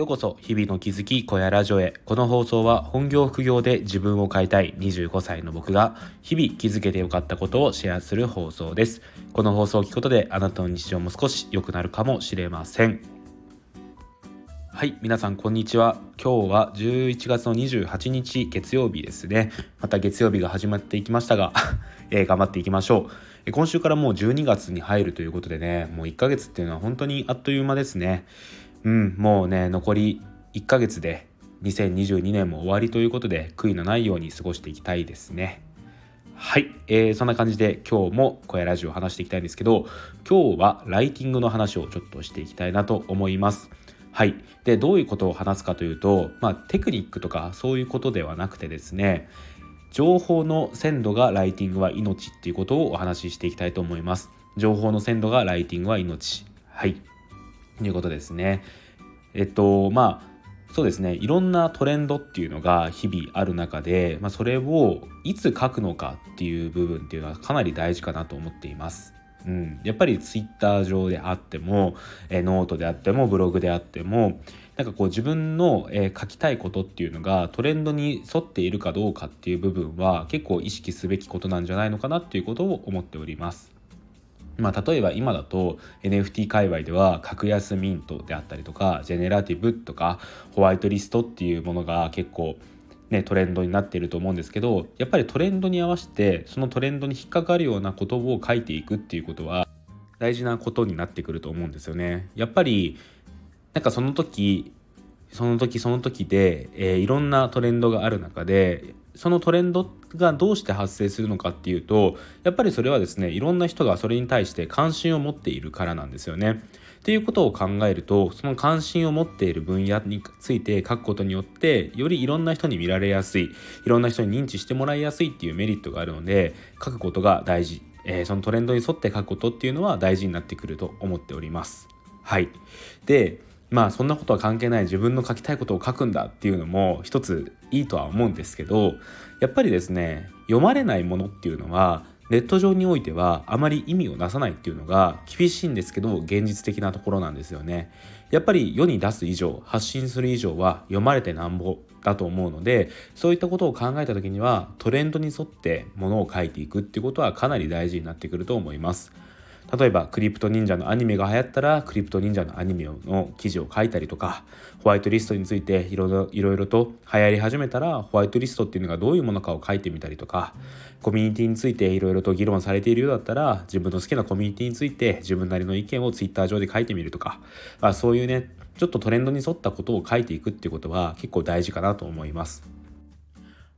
ようこそ日々の気づき小屋ラジオへ。この放送は本業副業で自分を変えたい25歳の僕が日々気づけてよかったことをシェアする放送です。この放送を聞くことであなたの日常も少し良くなるかもしれません。はい皆さんこんにちは。今日は11月の28日月曜日ですね。また月曜日が始まっていきましたが え、頑張っていきましょう。今週からもう12月に入るということでねもう1ヶ月っていうのは本当にあっという間ですね。うんもうね残り1ヶ月で2022年も終わりということで悔いのないように過ごしていきたいですねはい、えー、そんな感じで今日も小屋ラジオを話していきたいんですけど今日はライティングの話をちょっとしていきたいなと思いますはい。で、どういうことを話すかというと、まあ、テクニックとかそういうことではなくてですね、情報の鮮度がライティングは命っていうことをお話ししていきたいと思います。情報の鮮度がライティングは命。はい。ということですね。えっと、まあ、そうですね。いろんなトレンドっていうのが日々ある中で、まあ、それをいつ書くのかっていう部分っていうのはかなり大事かなと思っています。うん、やっぱりツイッター上であっても、えノートであってもブログであってもなんかこう自分の、え書きたいことっていうのがトレンドに沿っているかどうかっていう部分は結構意識すべきことなんじゃないのかなっていうことを思っております。まあ、例えば今だと NFT 界隈では格安ミントであったりとかジェネラティブとかホワイトリストっていうものが結構ね、トレンドになっていると思うんですけどやっぱりトレンドに合わせてそのトレンドに引っかかるようなことを書いていくっていうことは大事なことになってくると思うんですよね。やっぱりなんかその時その時その時で、えー、いろんなトレンドがある中でそのトレンドがどうして発生するのかっていうとやっぱりそれはですねいろんな人がそれに対して関心を持っているからなんですよね。っていうことを考えるとその関心を持っている分野について書くことによってよりいろんな人に見られやすいいろんな人に認知してもらいやすいっていうメリットがあるので書くことが大事、えー、そのトレンドに沿って書くことっていうのは大事になってくると思っております。はいでまあそんなことは関係ない自分の書きたいことを書くんだっていうのも一ついいとは思うんですけどやっぱりですね読まれないものっていうのはネット上においてはあまり意味をなさないっていうのが厳しいんですけど現実的なところなんですよね。やっぱり世に出す以上発信する以上は読まれてなんぼだと思うのでそういったことを考えた時にはトレンドに沿ってものを書いていくっていうことはかなり大事になってくると思います。例えばクリプト忍者のアニメが流行ったらクリプト忍者のアニメの記事を書いたりとかホワイトリストについていろいろと流行り始めたらホワイトリストっていうのがどういうものかを書いてみたりとかコミュニティについていろいろと議論されているようだったら自分の好きなコミュニティについて自分なりの意見をツイッター上で書いてみるとか、まあ、そういうねちょっとトレンドに沿ったことを書いていくっていうことは結構大事かなと思います。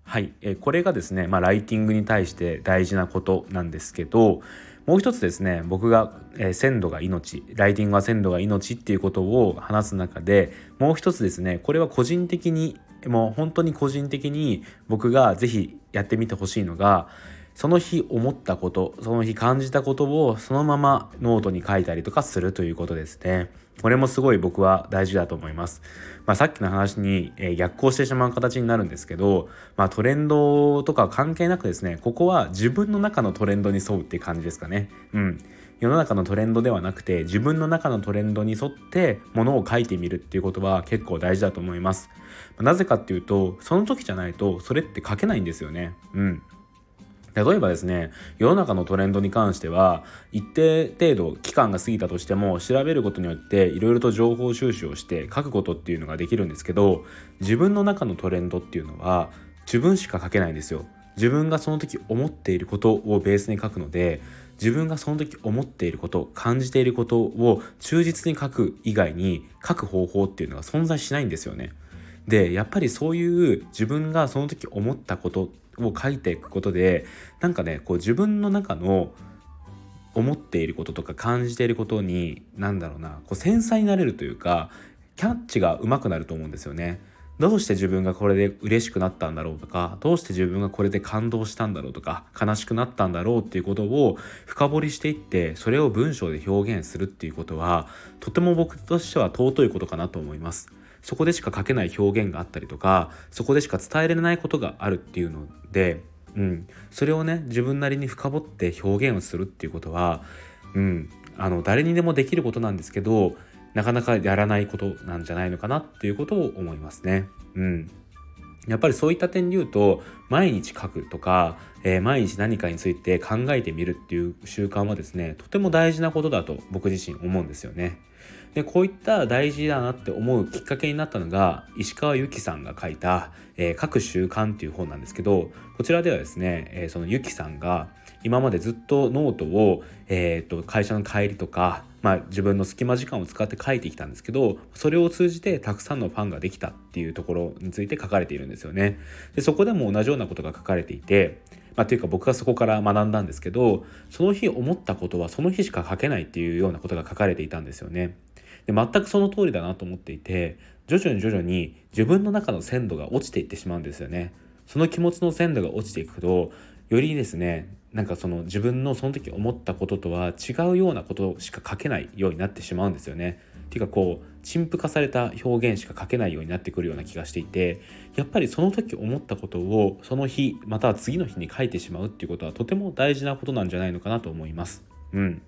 はい、えこれがですね、まあ、ライティングに対して大事なことなんですけどもう一つですね僕が、えー、鮮度が命ライティングは鮮度が命っていうことを話す中でもう一つですねこれは個人的にもう本当に個人的に僕が是非やってみてほしいのがその日思ったことその日感じたことをそのままノートに書いたりとかするということですね。これもすごい僕は大事だと思います。まあ、さっきの話に、え、逆行してしまう形になるんですけど、まあ、トレンドとか関係なくですねここは自分の中のトレンドに沿うって感じですかね。うん世の中のトレンドではなくて自分の中のトレンドに沿ってものを書いてみるっていうことは結構大事だと思います。なぜかっていうとその時じゃないとそれって書けないんですよね。うん。例えばですね世の中のトレンドに関しては一定程度期間が過ぎたとしても調べることによっていろいろと情報収集をして書くことっていうのができるんですけど自分の中のトレンドっていうのは自分しか書けないんですよ。自分がその時思っていることをベースに書くので自分がその時思っていること感じていることを忠実に書く以外に書く方法っていうのが存在しないんですよね。でやっぱりそういう自分がその時思ったことを書いていくことでなんかねこう自分の中の思っていることとか感じていることに何だろうなこう繊細になれるというかキャッチが上手くなると思うんですよね。どうして自分がこれで嬉しくなったんだろうとかどうして自分がこれで感動したんだろうとか悲しくなったんだろうっていうことを深掘りしていってそれを文章で表現するっていうことはとても僕としては尊いことかなと思います。そこでしか書けない表現があったりとかそこでしか伝えられないことがあるっていうので、うん、それをね自分なりに深掘って表現をするっていうことは、うん、あの誰にでもできることなんですけどなかなかやらないことなんじゃないのかなっていうことを思いますね。うん。やっぱりそういった点で言うと毎日書くとか、えー、毎日何かについて考えてみるっていう習慣はですねとても大事なことだと僕自身思うんですよね。でこういった大事だなって思うきっかけになったのが石川由紀さんが書いた「えー、各習慣」っていう本なんですけどこちらではですね、えー、その由紀さんが今までずっとノートを、えーと、会社の帰りとか、まあ、自分の隙間時間を使って書いてきたんですけどそれを通じてたくさんのファンができたっていうところについて書かれているんですよね。でそこでも同じようなことが書かれていてまあ、というか僕がそこから学んだんですけどその日思ったことはその日しか書けないっていうようなことが書かれていたんですよね。で全くその通りだなと思っていて徐々に徐々に自分の中の鮮度が落ちていってしまうんですよね。その気持ちの鮮度が落ちていくとよりですねなんかその自分のその時思ったこととは違うようなことしか書けないようになってしまうんですよね。ていうかこう陳腐化された表現しか書けないようになってくるような気がしていてやっぱりその時思ったことをその日または次の日に書いてしまうっていうことはとても大事なことなんじゃないのかなと思います。うん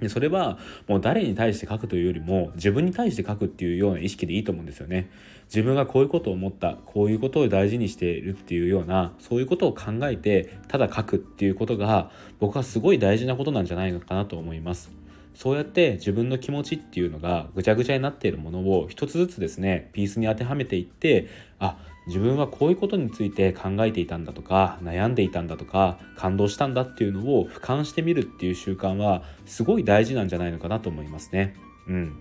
でそれはもう誰に対して書くというよりも自分に対して書くっていうような意識でいいと思うんですよね。自分がこういうことを思ったこういうことを大事にしているっていうようなそういうことを考えてただ書くっていうことが僕はすごい大事なことなんじゃないのかなと思います。そうやって自分の気持ちっていうのがぐちゃぐちゃになっているものを一つずつですねピースに当てはめていってあ自分はこういうことについて考えていたんだとか悩んでいたんだとか感動したんだっていうのを俯瞰してみるっていう習慣はすごい大事なんじゃないのかなと思いますね。うん。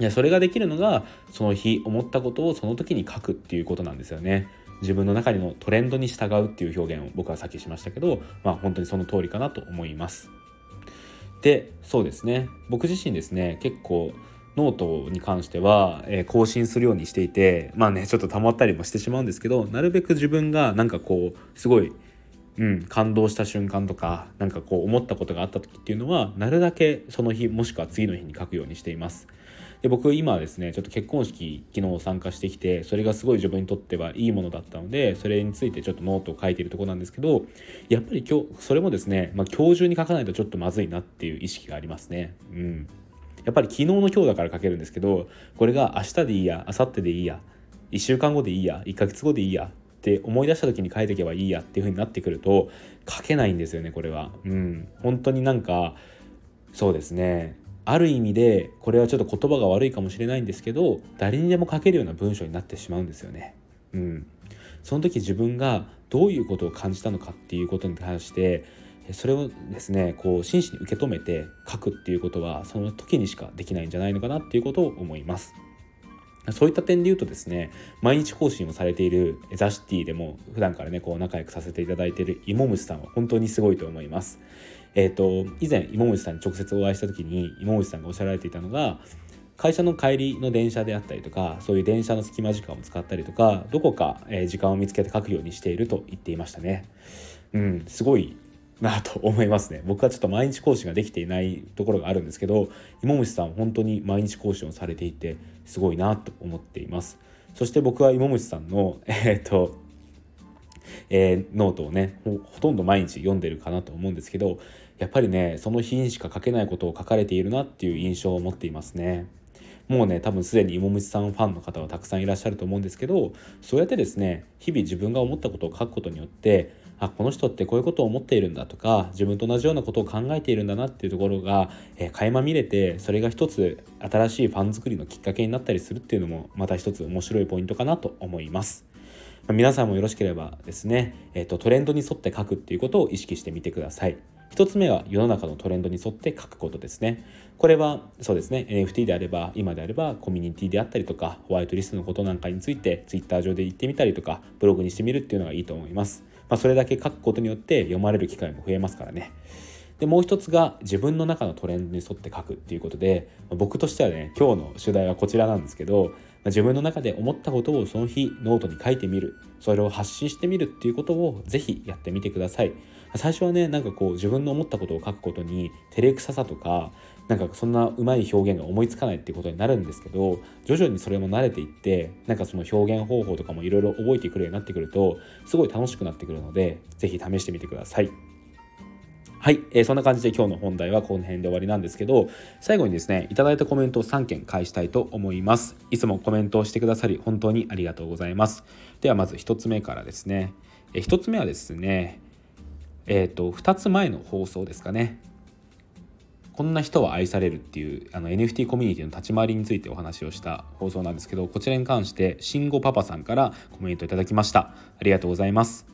いやそれができるのがその日思ったことをその時に書くっていうことなんですよね。自分の中でのトレンドに従うっていう表現を僕はさっきしましたけど、まあ本当にその通りかなと思います。でそうですね僕自身ですね結構ノートに関しては、えー、更新するようにしていてまあねちょっと溜まったりもしてしまうんですけどなるべく自分がなんかこうすごい、うん、感動した瞬間とかなんかこう思ったことがあった時っていうのはなるだけその日もしくは次の日に書くようにしています。で僕今ですねちょっと結婚式昨日参加してきてそれがすごい自分にとってはいいものだったのでそれについてちょっとノートを書いているとこなんですけどやっぱり今日それもですね、まあ、今日中に書かないとちょっとまずいなっていう意識がありますね。うんやっぱり昨日の今日だから書けるんですけどこれが明日でいいや明後日でいいや1週間後でいいや1ヶ月後でいいやって思い出した時に書いていけばいいやっていう風になってくると書けないんですよねこれは。うん本当になんかそうですねある意味でこれはちょっと言葉が悪いかもしれないんですけど誰にでも書けるような文章になってしまうんですよね。うん、その時自分がどういうことを感じたのかっていうことに関してそれをですねこう真摯に受け止めて書くっていうことはその時にしかできないんじゃないのかなっていうことを思います。そういった点で言うとですね毎日更新をされているザ・シティでも普段からねこう仲良くさせていただいている芋虫さんは本当にすごいと思います。えっ、ー、と以前芋虫さんに直接お会いした時に芋虫さんがおっしゃられていたのが会社の帰りの電車であったりとかそういう電車の隙間時間を使ったりとかどこか、え時間を見つけて書くようにしていると言っていましたね。うんすごいなと思いますね僕はちょっと毎日更新ができていないところがあるんですけど芋虫さん本当に毎日更新をされていてすごいなと思っていますそして僕は芋虫さんの えっ、ー、とえー、ノートをねほとんど毎日読んでるかなと思うんですけどやっぱりねその日にしか書けないことを書かれているなっていう印象を持っていますね。もうね多分すでに芋虫さんファンの方はたくさんいらっしゃると思うんですけどそうやってですね日々自分が思ったことを書くことによってあこの人ってこういうことを思っているんだとか自分と同じようなことを考えているんだなっていうところが、えー、垣間見れてそれが一つ新しいファン作りのきっかけになったりするっていうのもまた一つ面白いポイントかなと思います。まあ、皆さんもよろしければですね、えーと、トレンドに沿って書くっていうことを意識してみてください。1つ目は世の中のトレンドに沿って書くことですね。これはそうですね NFT であれば今であればコミュニティであったりとかホワイトリストのことなんかについて Twitter 上で言ってみたりとかブログにしてみるっていうのがいいと思います。まあ、それだけ書くことによって読まれる機会も増えますからね。でもう一つが自分の中のトレンドに沿って書くっていうことでま僕としてはね今日の主題はこちらなんですけどま自分の中で思ったことをその日ノートに書いてみるそれを発信してみるっていうことを是非やってみてください最初はねなんかこう自分の思ったことを書くことに照れくささとかなんかそんなうまい表現が思いつかないっていうことになるんですけど徐々にそれも慣れていってなんかその表現方法とかもいろいろ覚えてくるようになってくるとすごい楽しくなってくるので是非試してみてください。はい、えー、そんな感じで今日の本題はこの辺で終わりなんですけど最後にですねいただいたコメントを3件返したいと思います。いつもコメントをしてくださり本当にありがとうございます。ではまず1つ目からですね、えー、1つ目はですねえっ、ー、と2つ前の放送ですかね。こんな人は愛されるっていうあの NFT コミュニティの立ち回りについてお話をした放送なんですけどこちらに関して慎吾パパさんからコメントいただきました。ありがとうございます。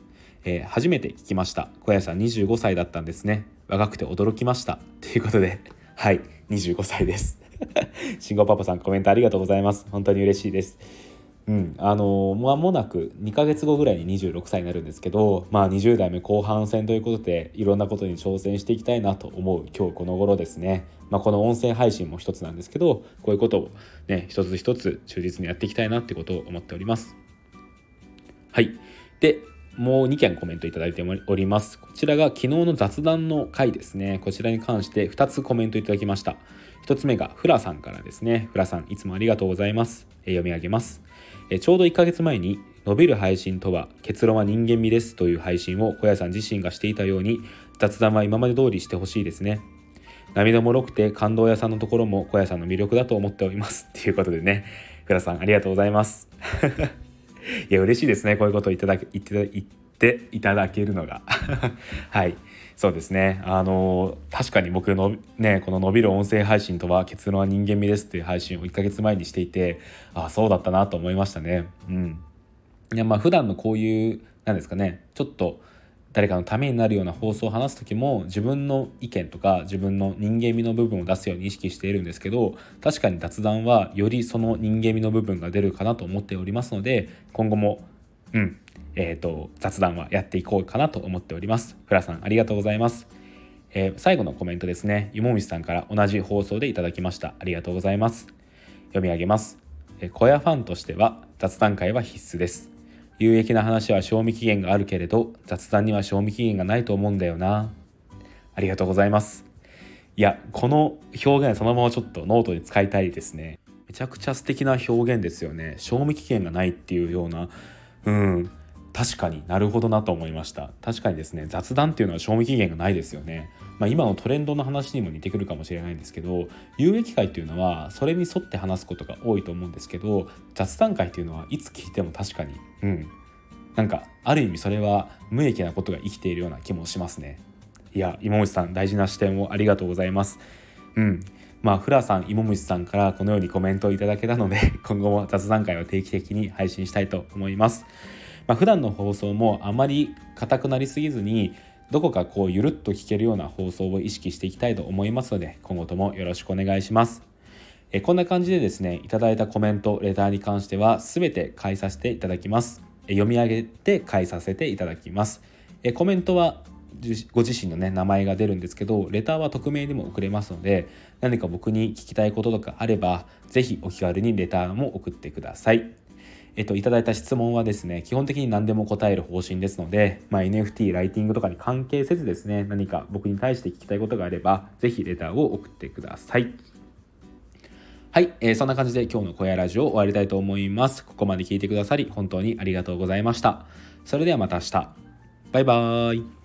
えー、初めて聞きました。小屋さん25歳だったんですね。若くて驚きました。ということではい25歳です。慎吾パパさんコメントありがとうございます。本当に嬉しいです。うんあの間もなく2ヶ月後ぐらいに26歳になるんですけどまあ20代目後半戦ということでいろんなことに挑戦していきたいなと思う今日この頃ですねまあ、この音声配信も一つなんですけどこういうことをね一つ一つ忠実にやっていきたいなってことを思っておりますはいでもう2件コメントいただいております。こちらが昨日の雑談の回ですね。こちらに関して2つコメントいただきました。1つ目がフラさんからですね。フラさん、いつもありがとうございます。え読み上げます。えちょうど1ヶ月前に、伸びる配信とは結論は人間味ですという配信を小屋さん自身がしていたように、雑談は今まで通りしてほしいですね。涙もろくて感動屋さんのところも小屋さんの魅力だと思っております。ということでね、フラさんありがとうございます。いや嬉しいですねこういうことをいただけ言って言っていただけるのが はいそうですね。あの確かに僕のねこの伸びる音声配信とは結論は人間味ですっていう配信を1ヶ月前にしていてあそうだったなと思いましたね。うん。いやまあ普段のこういうなんですかねちょっと誰かのためになるような放送を話す時も自分の意見とか自分の人間味の部分を出すように意識しているんですけど確かに雑談はよりその人間味の部分が出るかなと思っておりますので今後もうん。えーと、雑談はやっていこうかなと思っております。フラさんありがとうございます、えー、最後のコメントですね。ゆもみさんから同じ放送でいただきました。ありがとうございます。読み上げます、えー、小屋ファンとしては雑談会は必須です。有益な話は賞味期限があるけれど雑談には賞味期限がないと思うんだよな。ありがとうございます。いやこの表現そのままちょっとノートに使いたいですね。めちゃくちゃ素敵な表現ですよね。賞味期限がないっていうようなうん。確かになるほどなと思いました。確かにですね雑談っていうのは賞味期限がないですよね。まあ、今のトレンドの話にも似てくるかもしれないんですけど有益会っていうのはそれに沿って話すことが多いと思うんですけど雑談会っていうのはいつ聞いても確かにうん。なんかある意味それは無益なことが生きているような気もしますね。いや芋虫さん大事な視点をありがとうございます。うん。まあフラさん芋虫さんからこのようにコメントをいただけたので 今後も雑談会を定期的に配信したいと思います。まあ、普段の放送もあまり硬くなりすぎずにどこかこうゆるっと聞けるような放送を意識していきたいと思いますので今後ともよろしくお願いします。えこんな感じでですねいただいたコメントレターに関しては全て返させていただきます。読み上げて返させていただきます。えコメントはご自身のね名前が出るんですけどレターは匿名でも送れますので何か僕に聞きたいこととかあれば是非お気軽にレターも送ってくださいえっと、いただいた質問はですね、基本的に何でも答える方針ですので、まあ、NFT、ライティングとかに関係せずですね、何か僕に対して聞きたいことがあれば、ぜひレターを送ってください。はい、えー、そんな感じで今日の小屋ラジオ終わりたいと思います。ここまで聞いてくださり、本当にありがとうございました。それではまた明日。バイバーイ。